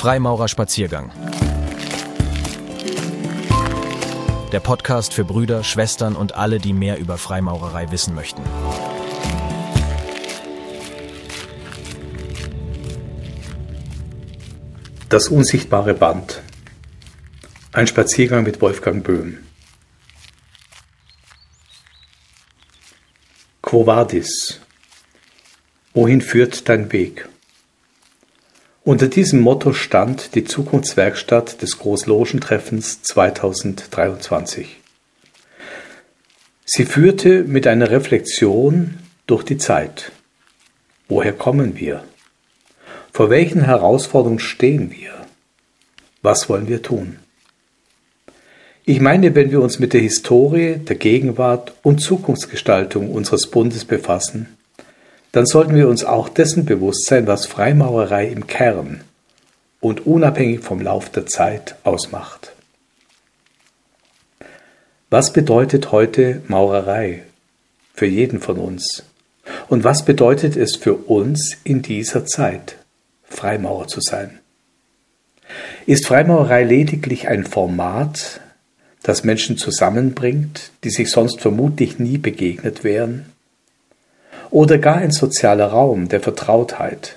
Freimaurerspaziergang. Der Podcast für Brüder, Schwestern und alle, die mehr über Freimaurerei wissen möchten. Das unsichtbare Band. Ein Spaziergang mit Wolfgang Böhm. Quo vadis? Wohin führt dein Weg? Unter diesem Motto stand die Zukunftswerkstatt des Großlogentreffens 2023. Sie führte mit einer Reflexion durch die Zeit. Woher kommen wir? Vor welchen Herausforderungen stehen wir? Was wollen wir tun? Ich meine, wenn wir uns mit der Historie, der Gegenwart und Zukunftsgestaltung unseres Bundes befassen, dann sollten wir uns auch dessen bewusst sein, was Freimaurerei im Kern und unabhängig vom Lauf der Zeit ausmacht. Was bedeutet heute Maurerei für jeden von uns? Und was bedeutet es für uns in dieser Zeit, Freimaurer zu sein? Ist Freimaurerei lediglich ein Format, das Menschen zusammenbringt, die sich sonst vermutlich nie begegnet wären? Oder gar ein sozialer Raum der Vertrautheit,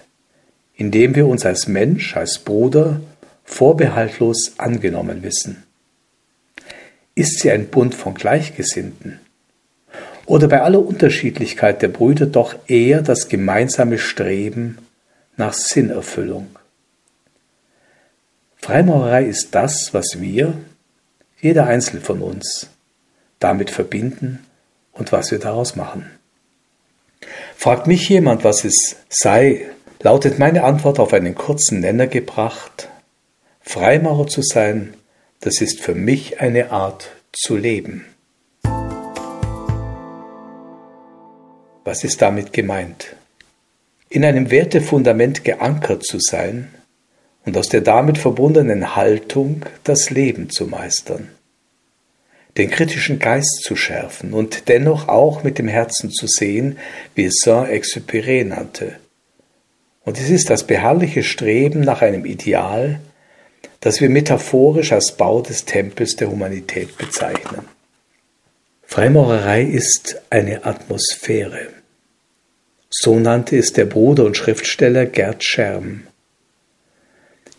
in dem wir uns als Mensch, als Bruder vorbehaltlos angenommen wissen? Ist sie ein Bund von Gleichgesinnten? Oder bei aller Unterschiedlichkeit der Brüder doch eher das gemeinsame Streben nach Sinnerfüllung? Freimaurerei ist das, was wir, jeder Einzelne von uns, damit verbinden und was wir daraus machen. Fragt mich jemand, was es sei, lautet meine Antwort auf einen kurzen Nenner gebracht. Freimaurer zu sein, das ist für mich eine Art zu leben. Was ist damit gemeint? In einem Wertefundament geankert zu sein und aus der damit verbundenen Haltung das Leben zu meistern den kritischen Geist zu schärfen und dennoch auch mit dem Herzen zu sehen, wie es Saint-Exupéry nannte. Und es ist das beharrliche Streben nach einem Ideal, das wir metaphorisch als Bau des Tempels der Humanität bezeichnen. Freimaurerei ist eine Atmosphäre. So nannte es der Bruder und Schriftsteller Gerd Scherm.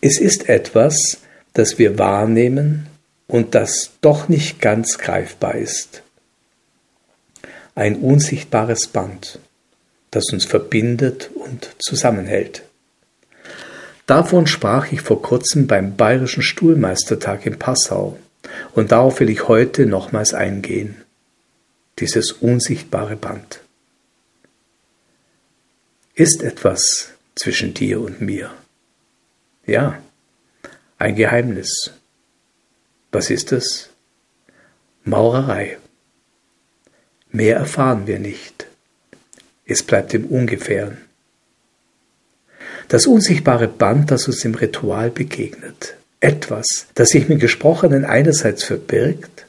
Es ist etwas, das wir wahrnehmen und das doch nicht ganz greifbar ist. Ein unsichtbares Band, das uns verbindet und zusammenhält. Davon sprach ich vor kurzem beim Bayerischen Stuhlmeistertag in Passau und darauf will ich heute nochmals eingehen. Dieses unsichtbare Band. Ist etwas zwischen dir und mir? Ja, ein Geheimnis, was ist es? Maurerei. Mehr erfahren wir nicht. Es bleibt im Ungefähren. Das unsichtbare Band, das uns im Ritual begegnet. Etwas, das sich mit Gesprochenen einerseits verbirgt,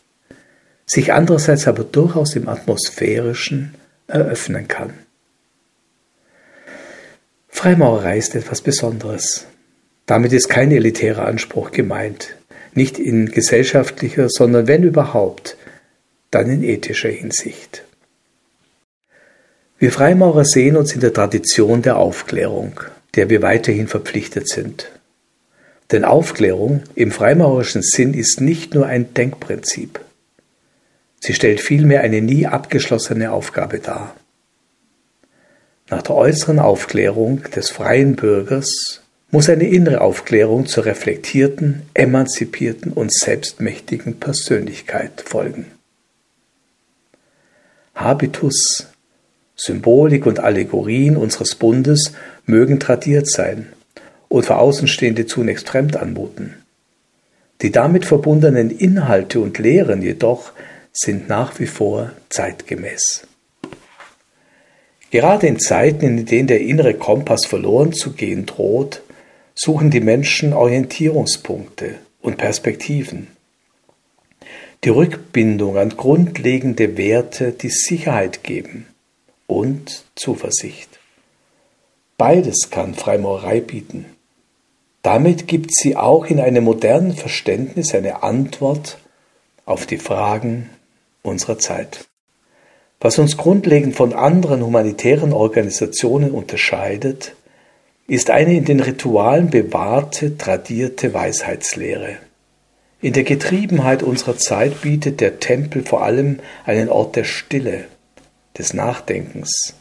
sich andererseits aber durchaus im Atmosphärischen eröffnen kann. Freimaurerei ist etwas Besonderes. Damit ist kein elitärer Anspruch gemeint nicht in gesellschaftlicher, sondern wenn überhaupt, dann in ethischer Hinsicht. Wir Freimaurer sehen uns in der Tradition der Aufklärung, der wir weiterhin verpflichtet sind. Denn Aufklärung im freimaurerischen Sinn ist nicht nur ein Denkprinzip. Sie stellt vielmehr eine nie abgeschlossene Aufgabe dar. Nach der äußeren Aufklärung des freien Bürgers muss eine innere Aufklärung zur reflektierten, emanzipierten und selbstmächtigen Persönlichkeit folgen. Habitus, Symbolik und Allegorien unseres Bundes mögen tradiert sein und für Außenstehende zunächst fremd anmuten. Die damit verbundenen Inhalte und Lehren jedoch sind nach wie vor zeitgemäß. Gerade in Zeiten, in denen der innere Kompass verloren zu gehen droht, suchen die Menschen Orientierungspunkte und Perspektiven. Die Rückbindung an grundlegende Werte, die Sicherheit geben und Zuversicht. Beides kann Freimaurerei bieten. Damit gibt sie auch in einem modernen Verständnis eine Antwort auf die Fragen unserer Zeit. Was uns grundlegend von anderen humanitären Organisationen unterscheidet, ist eine in den Ritualen bewahrte, tradierte Weisheitslehre. In der Getriebenheit unserer Zeit bietet der Tempel vor allem einen Ort der Stille, des Nachdenkens,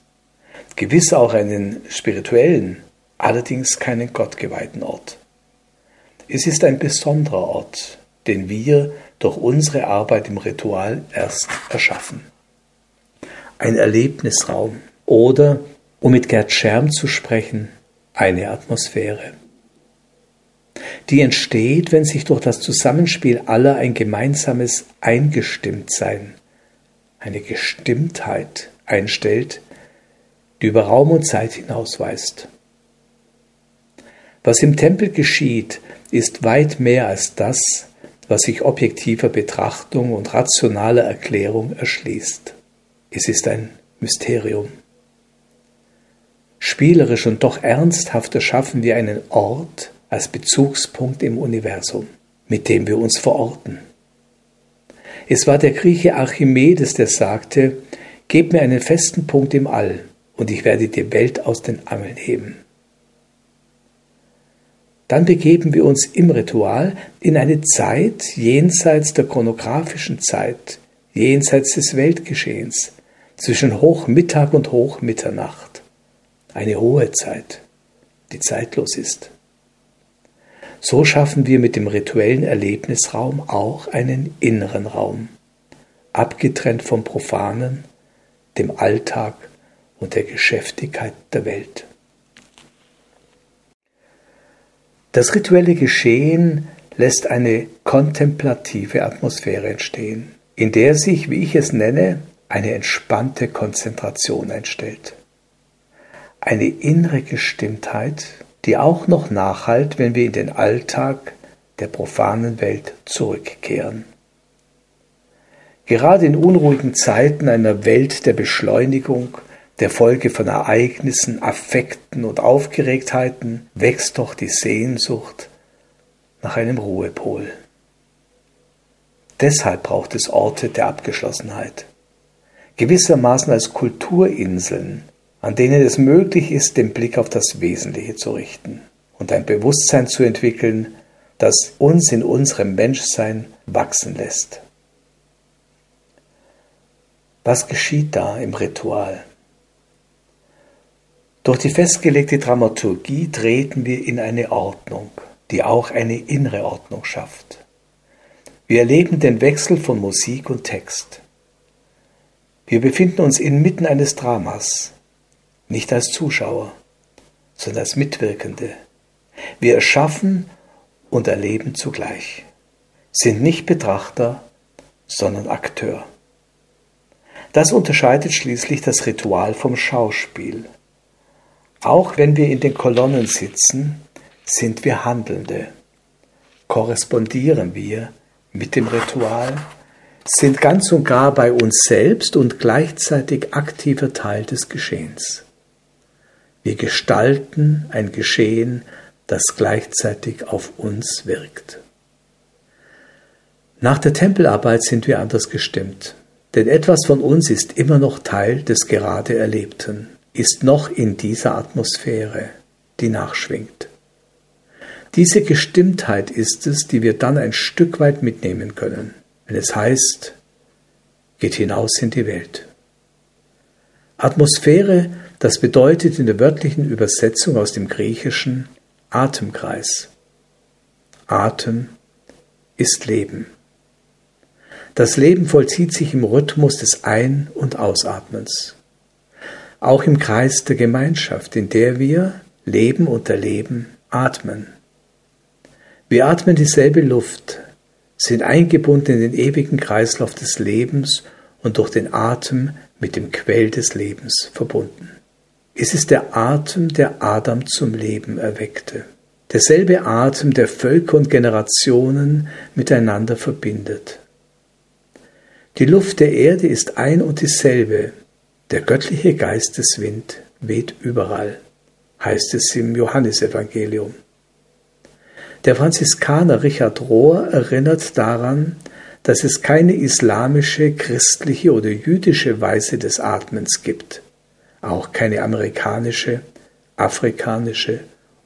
gewiss auch einen spirituellen, allerdings keinen gottgeweihten Ort. Es ist ein besonderer Ort, den wir durch unsere Arbeit im Ritual erst erschaffen. Ein Erlebnisraum oder, um mit Gerd Scherm zu sprechen, eine Atmosphäre. Die entsteht, wenn sich durch das Zusammenspiel aller ein gemeinsames Eingestimmtsein, eine Gestimmtheit einstellt, die über Raum und Zeit hinausweist. Was im Tempel geschieht, ist weit mehr als das, was sich objektiver Betrachtung und rationaler Erklärung erschließt. Es ist ein Mysterium. Spielerisch und doch ernsthaft erschaffen wir einen Ort als Bezugspunkt im Universum, mit dem wir uns verorten. Es war der Grieche Archimedes, der sagte, Gib mir einen festen Punkt im All, und ich werde die Welt aus den Angeln heben. Dann begeben wir uns im Ritual in eine Zeit jenseits der chronografischen Zeit, jenseits des Weltgeschehens, zwischen Hochmittag und Hochmitternacht. Eine hohe Zeit, die zeitlos ist. So schaffen wir mit dem rituellen Erlebnisraum auch einen inneren Raum, abgetrennt vom Profanen, dem Alltag und der Geschäftigkeit der Welt. Das rituelle Geschehen lässt eine kontemplative Atmosphäre entstehen, in der sich, wie ich es nenne, eine entspannte Konzentration einstellt. Eine innere Gestimmtheit, die auch noch nachhalt, wenn wir in den Alltag der profanen Welt zurückkehren. Gerade in unruhigen Zeiten einer Welt der Beschleunigung der Folge von Ereignissen, Affekten und Aufgeregtheiten wächst doch die Sehnsucht nach einem Ruhepol. Deshalb braucht es Orte der Abgeschlossenheit, gewissermaßen als Kulturinseln, an denen es möglich ist, den Blick auf das Wesentliche zu richten und ein Bewusstsein zu entwickeln, das uns in unserem Menschsein wachsen lässt. Was geschieht da im Ritual? Durch die festgelegte Dramaturgie treten wir in eine Ordnung, die auch eine innere Ordnung schafft. Wir erleben den Wechsel von Musik und Text. Wir befinden uns inmitten eines Dramas, nicht als Zuschauer, sondern als Mitwirkende. Wir erschaffen und erleben zugleich, sind nicht Betrachter, sondern Akteur. Das unterscheidet schließlich das Ritual vom Schauspiel. Auch wenn wir in den Kolonnen sitzen, sind wir Handelnde. Korrespondieren wir mit dem Ritual, sind ganz und gar bei uns selbst und gleichzeitig aktiver Teil des Geschehens. Wir gestalten ein Geschehen, das gleichzeitig auf uns wirkt. Nach der Tempelarbeit sind wir anders gestimmt, denn etwas von uns ist immer noch Teil des gerade Erlebten ist noch in dieser Atmosphäre, die nachschwingt. Diese Gestimmtheit ist es, die wir dann ein Stück weit mitnehmen können, wenn es heißt, geht hinaus in die Welt. Atmosphäre, das bedeutet in der wörtlichen Übersetzung aus dem Griechischen Atemkreis. Atem ist Leben. Das Leben vollzieht sich im Rhythmus des Ein- und Ausatmens auch im Kreis der Gemeinschaft, in der wir leben und erleben, atmen. Wir atmen dieselbe Luft, sind eingebunden in den ewigen Kreislauf des Lebens und durch den Atem mit dem Quell des Lebens verbunden. Es ist der Atem, der Adam zum Leben erweckte. Derselbe Atem, der Völker und Generationen miteinander verbindet. Die Luft der Erde ist ein und dieselbe, der göttliche Geisteswind weht überall, heißt es im Johannesevangelium. Der Franziskaner Richard Rohr erinnert daran, dass es keine islamische, christliche oder jüdische Weise des Atmens gibt, auch keine amerikanische, afrikanische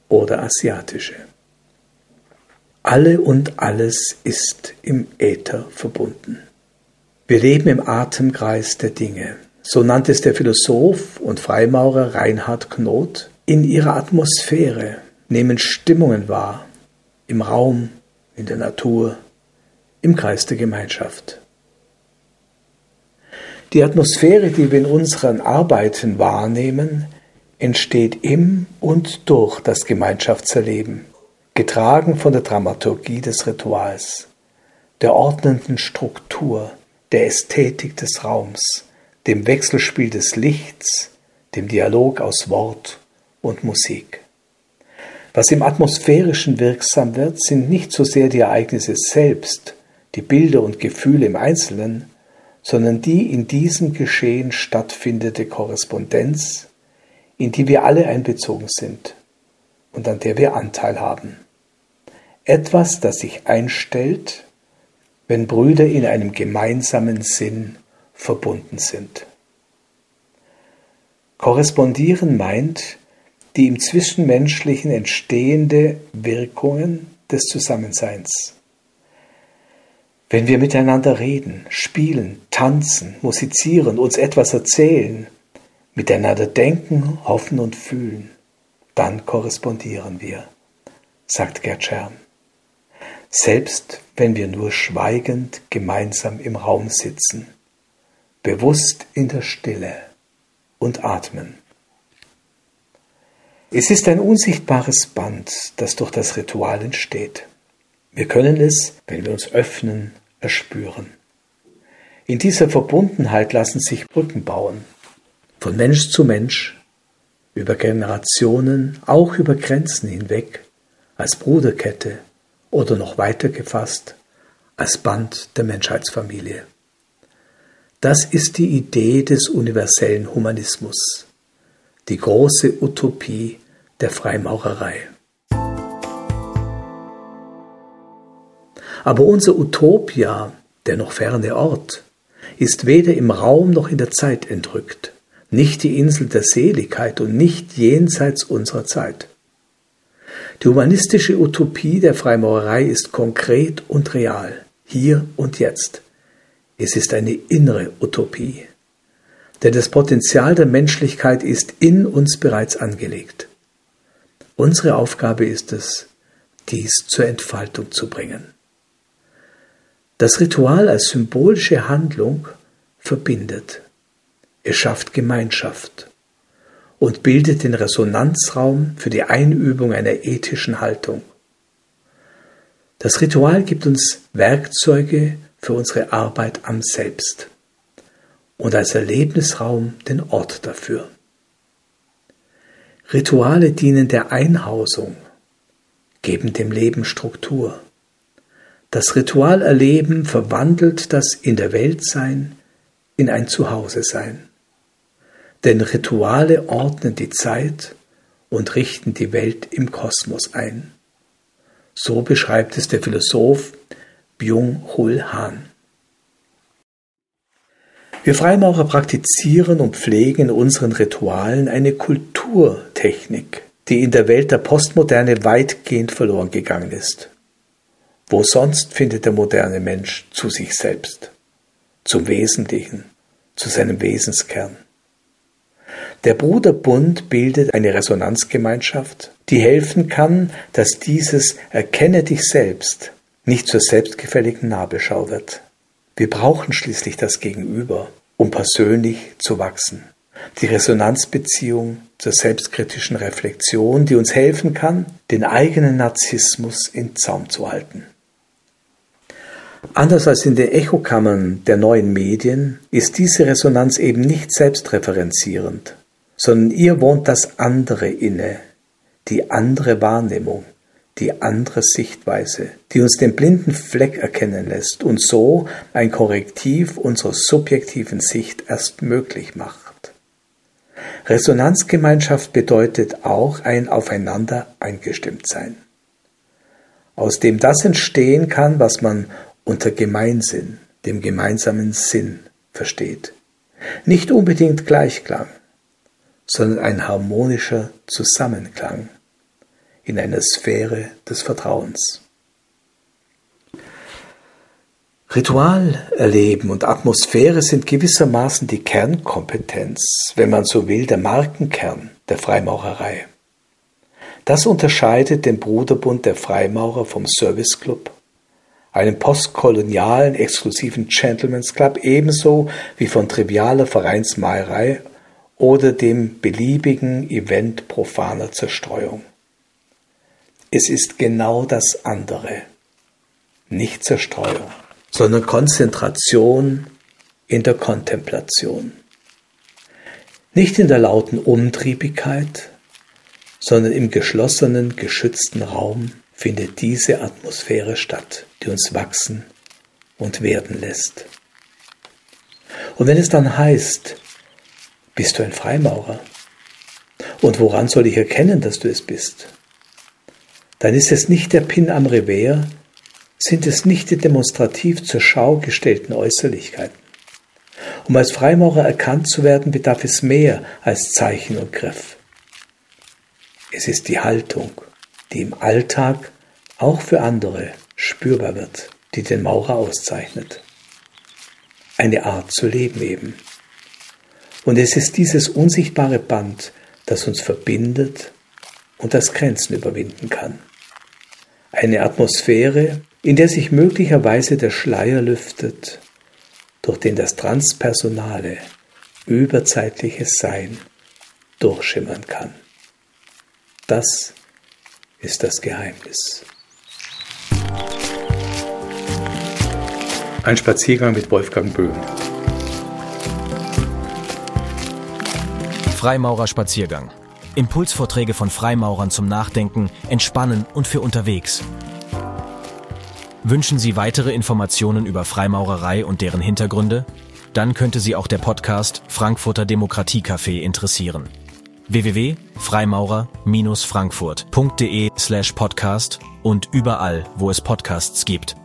oder asiatische. Alle und alles ist im Äther verbunden. Wir leben im Atemkreis der Dinge. So nannte es der Philosoph und Freimaurer Reinhard Knot. In ihrer Atmosphäre nehmen Stimmungen wahr, im Raum, in der Natur, im Kreis der Gemeinschaft. Die Atmosphäre, die wir in unseren Arbeiten wahrnehmen, entsteht im und durch das Gemeinschaftserleben, getragen von der Dramaturgie des Rituals, der ordnenden Struktur, der Ästhetik des Raums, dem Wechselspiel des Lichts, dem Dialog aus Wort und Musik. Was im Atmosphärischen wirksam wird, sind nicht so sehr die Ereignisse selbst, die Bilder und Gefühle im Einzelnen, sondern die in diesem Geschehen stattfindende Korrespondenz, in die wir alle einbezogen sind und an der wir Anteil haben. Etwas, das sich einstellt, wenn Brüder in einem gemeinsamen Sinn verbunden sind. Korrespondieren meint, die im Zwischenmenschlichen entstehende Wirkungen des Zusammenseins. Wenn wir miteinander reden, spielen, tanzen, musizieren, uns etwas erzählen, miteinander denken, hoffen und fühlen, dann korrespondieren wir, sagt Gerd Scherm. Selbst wenn wir nur schweigend gemeinsam im Raum sitzen, bewusst in der Stille und atmen. Es ist ein unsichtbares Band, das durch das Ritual entsteht. Wir können es, wenn wir uns öffnen, erspüren. In dieser Verbundenheit lassen sich Brücken bauen, von Mensch zu Mensch, über Generationen, auch über Grenzen hinweg, als Bruderkette oder noch weiter gefasst, als Band der Menschheitsfamilie. Das ist die Idee des universellen Humanismus, die große Utopie der Freimaurerei. Aber unser Utopia, der noch ferne Ort, ist weder im Raum noch in der Zeit entrückt, nicht die Insel der Seligkeit und nicht jenseits unserer Zeit. Die humanistische Utopie der Freimaurerei ist konkret und real, hier und jetzt. Es ist eine innere Utopie. Denn das Potenzial der Menschlichkeit ist in uns bereits angelegt. Unsere Aufgabe ist es, dies zur Entfaltung zu bringen. Das Ritual als symbolische Handlung verbindet. Es schafft Gemeinschaft und bildet den Resonanzraum für die Einübung einer ethischen Haltung. Das Ritual gibt uns Werkzeuge für unsere Arbeit am Selbst und als Erlebnisraum den Ort dafür. Rituale dienen der Einhausung, geben dem Leben Struktur. Das Ritualerleben verwandelt das In der Welt Sein in ein Zuhause Sein. Denn Rituale ordnen die Zeit und richten die Welt im Kosmos ein. So beschreibt es der Philosoph Byung-Hul Han. Wir Freimaurer praktizieren und pflegen in unseren Ritualen eine Kulturtechnik, die in der Welt der Postmoderne weitgehend verloren gegangen ist. Wo sonst findet der moderne Mensch zu sich selbst, zum Wesentlichen, zu seinem Wesenskern? Der Bruderbund bildet eine Resonanzgemeinschaft, die helfen kann, dass dieses Erkenne dich selbst nicht zur selbstgefälligen Nabelschau wird. Wir brauchen schließlich das Gegenüber, um persönlich zu wachsen. Die Resonanzbeziehung zur selbstkritischen Reflexion, die uns helfen kann, den eigenen Narzissmus in Zaum zu halten. Anders als in den Echokammern der neuen Medien ist diese Resonanz eben nicht selbstreferenzierend, sondern ihr wohnt das andere inne, die andere Wahrnehmung, die andere Sichtweise, die uns den blinden Fleck erkennen lässt und so ein Korrektiv unserer subjektiven Sicht erst möglich macht. Resonanzgemeinschaft bedeutet auch ein Aufeinander eingestimmt sein. aus dem das entstehen kann, was man unter Gemeinsinn, dem gemeinsamen Sinn versteht. Nicht unbedingt Gleichklang, sondern ein harmonischer Zusammenklang in einer Sphäre des Vertrauens. Ritual erleben und Atmosphäre sind gewissermaßen die Kernkompetenz, wenn man so will, der Markenkern der Freimaurerei. Das unterscheidet den Bruderbund der Freimaurer vom Service Club, einem postkolonialen exklusiven Gentleman's Club ebenso wie von trivialer Vereinsmalerei oder dem beliebigen Event profaner Zerstreuung. Es ist genau das andere, nicht Zerstreuung sondern Konzentration in der Kontemplation. Nicht in der lauten Umtriebigkeit, sondern im geschlossenen, geschützten Raum findet diese Atmosphäre statt, die uns wachsen und werden lässt. Und wenn es dann heißt, bist du ein Freimaurer? Und woran soll ich erkennen, dass du es bist? Dann ist es nicht der Pin am Revers, sind es nicht die demonstrativ zur Schau gestellten Äußerlichkeiten. Um als Freimaurer erkannt zu werden, bedarf es mehr als Zeichen und Griff. Es ist die Haltung, die im Alltag auch für andere spürbar wird, die den Maurer auszeichnet. Eine Art zu leben eben. Und es ist dieses unsichtbare Band, das uns verbindet und das Grenzen überwinden kann. Eine Atmosphäre, in der sich möglicherweise der Schleier lüftet, durch den das transpersonale, überzeitliche Sein durchschimmern kann. Das ist das Geheimnis. Ein Spaziergang mit Wolfgang Böhm. Freimaurerspaziergang. Impulsvorträge von Freimaurern zum Nachdenken, Entspannen und für unterwegs. Wünschen Sie weitere Informationen über Freimaurerei und deren Hintergründe? Dann könnte Sie auch der Podcast Frankfurter Demokratiecafé interessieren. www.freimaurer-frankfurt.de slash podcast und überall, wo es Podcasts gibt.